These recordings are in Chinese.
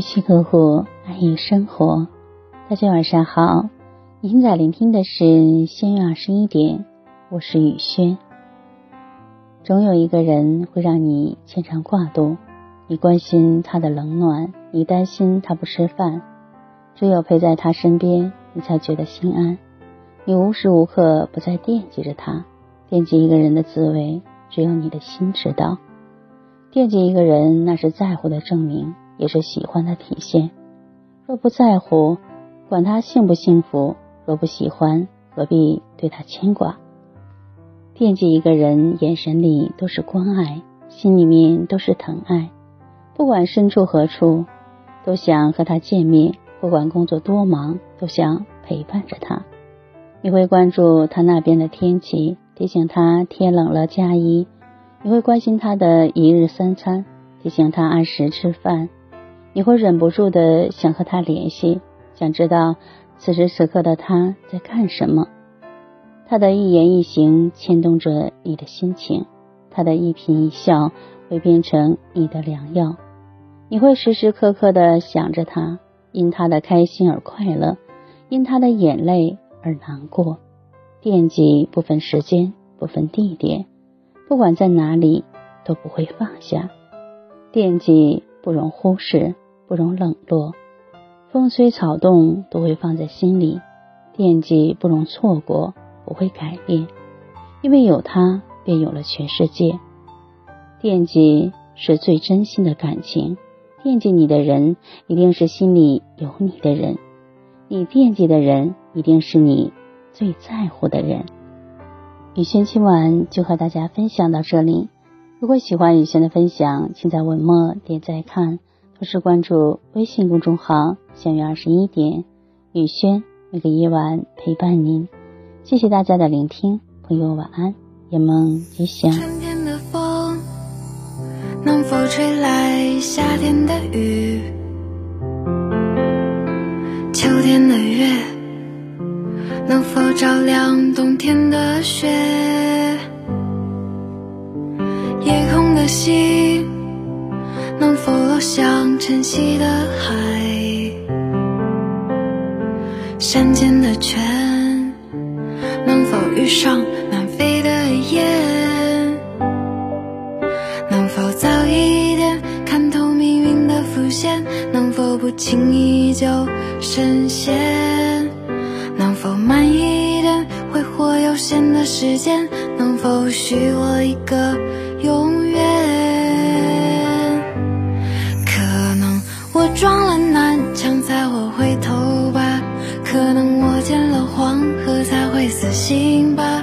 用心呵护，安逸生活。大家晚上好，您在聆听的是仙月二十一点，我是雨轩。总有一个人会让你牵肠挂肚，你关心他的冷暖，你担心他不吃饭，只有陪在他身边，你才觉得心安。你无时无刻不在惦记着他，惦记一个人的滋味，只有你的心知道。惦记一个人，那是在乎的证明，也是喜欢的体现。若不在乎，管他幸不幸福；若不喜欢，何必对他牵挂？惦记一个人，眼神里都是关爱，心里面都是疼爱。不管身处何处，都想和他见面；不管工作多忙，都想陪伴着他。你会关注他那边的天气，提醒他天冷了加衣。你会关心他的一日三餐，提醒他按时吃饭。你会忍不住的想和他联系，想知道此时此刻的他在干什么。他的一言一行牵动着你的心情，他的一颦一笑会变成你的良药。你会时时刻刻的想着他，因他的开心而快乐，因他的眼泪而难过。惦记不分时间，不分地点。不管在哪里，都不会放下。惦记不容忽视，不容冷落。风吹草动都会放在心里。惦记不容错过，不会改变。因为有他，便有了全世界。惦记是最真心的感情。惦记你的人，一定是心里有你的人。你惦记的人，一定是你最在乎的人。雨轩今晚就和大家分享到这里。如果喜欢雨轩的分享，请在文末点赞看，同时关注微信公众号“相约二十一点”，雨轩每个夜晚陪伴您。谢谢大家的聆听，朋友晚安，夜梦吉祥。春天的风能否吹来夏天的雨？秋天的月。能否照亮冬天的雪？像晨曦的海？山间的泉能否遇上南飞的雁？能否早一点看透命运的伏线？能否不轻易就深陷？能否慢一点挥霍有限的时间？能否许我一个永远？撞了南墙才会回头吧，可能我见了黄河才会死心吧，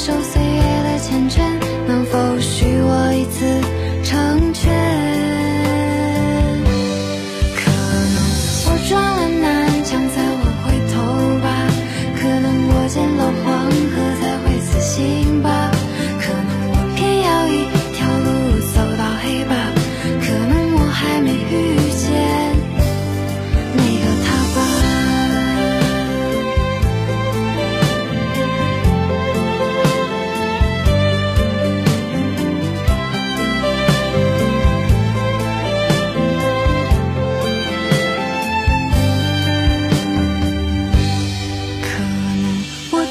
守岁月的缱绻？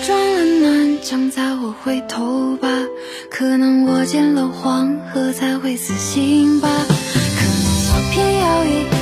撞了南墙才会回头吧，可能我见了黄河才会死心吧，可能我偏要一